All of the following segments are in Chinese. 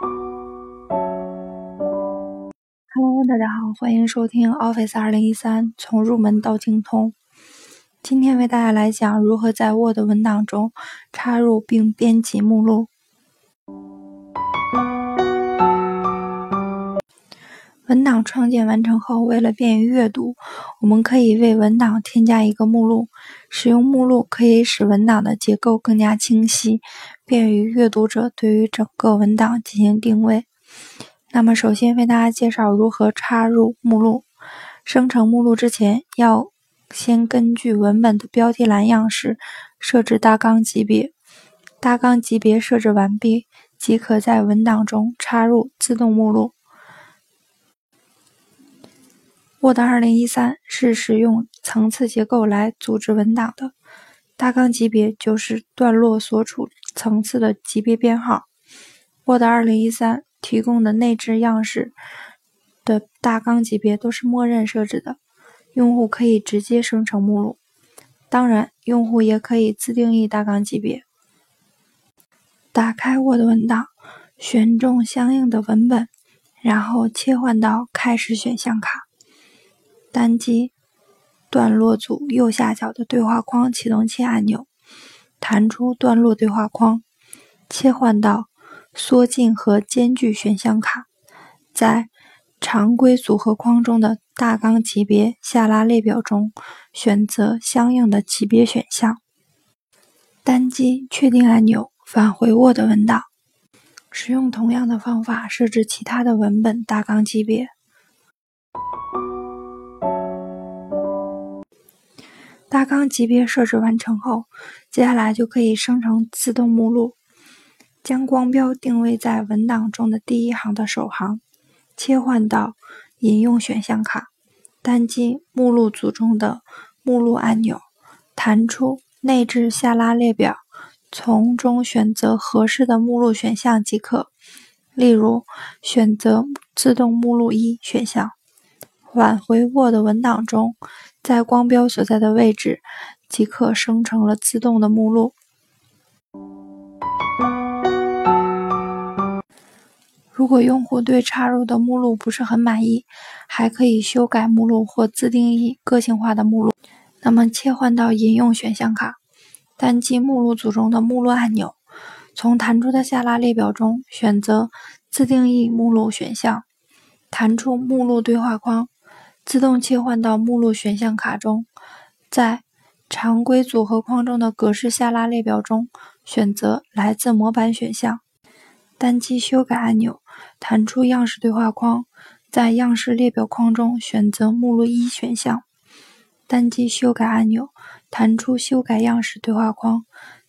Hello，大家好，欢迎收听 Office 二零一三，从入门到精通。今天为大家来讲如何在 Word 文档中插入并编辑目录。文档创建完成后，为了便于阅读，我们可以为文档添加一个目录。使用目录可以使文档的结构更加清晰，便于阅读者对于整个文档进行定位。那么，首先为大家介绍如何插入目录。生成目录之前，要先根据文本的标题栏样式设置大纲级别。大纲级别设置完毕，即可在文档中插入自动目录。Word 2013是使用层次结构来组织文档的，大纲级别就是段落所处层次的级别编号。Word 2013提供的内置样式的大纲级别都是默认设置的，用户可以直接生成目录。当然，用户也可以自定义大纲级别。打开 Word 文档，选中相应的文本，然后切换到开始选项卡。单击段落组右下角的对话框启动器按钮，弹出段落对话框，切换到缩进和间距选项卡，在常规组合框中的大纲级别下拉列表中选择相应的级别选项，单击确定按钮返回 Word 文档，使用同样的方法设置其他的文本大纲级别。大纲级别设置完成后，接下来就可以生成自动目录。将光标定位在文档中的第一行的首行，切换到引用选项卡，单击目录组中的目录按钮，弹出内置下拉列表，从中选择合适的目录选项即可。例如，选择自动目录一选项。返回 Word 文档中，在光标所在的位置即可生成了自动的目录。如果用户对插入的目录不是很满意，还可以修改目录或自定义个性化的目录。那么，切换到引用选项卡，单击目录组中的目录按钮，从弹出的下拉列表中选择自定义目录选项，弹出目录对话框。自动切换到目录选项卡中，在常规组合框中的格式下拉列表中选择来自模板选项，单击修改按钮，弹出样式对话框，在样式列表框中选择目录一选项，单击修改按钮，弹出修改样式对话框，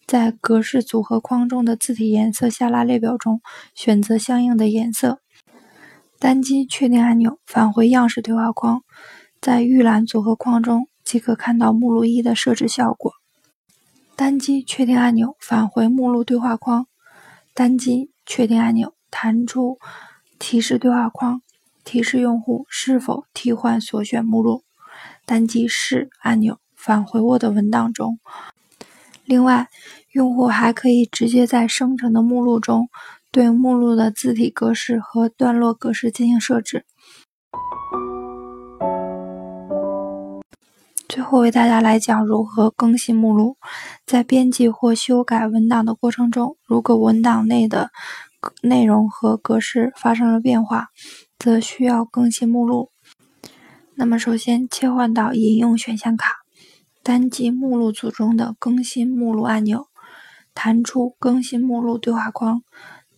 在格式组合框中的字体颜色下拉列表中选择相应的颜色。单击确定按钮，返回样式对话框，在预览组合框中即可看到目录一的设置效果。单击确定按钮，返回目录对话框，单击确定按钮，弹出提示对话框，提示用户是否替换所选目录。单击是按钮，返回 Word 文档中。另外，用户还可以直接在生成的目录中。对目录的字体格式和段落格式进行设置。最后为大家来讲如何更新目录。在编辑或修改文档的过程中，如果文档内的内容和格式发生了变化，则需要更新目录。那么，首先切换到引用选项卡，单击目录组中的更新目录按钮，弹出更新目录对话框。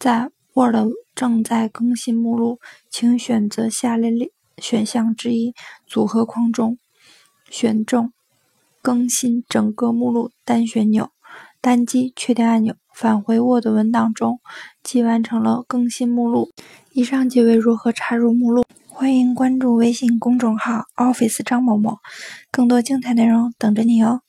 在 Word 正在更新目录，请选择下列选项之一。组合框中选中更新整个目录单旋钮，单击确定按钮，返回 Word 文档中，即完成了更新目录。以上即为如何插入目录。欢迎关注微信公众号 Office 张某某，更多精彩内容等着你哦。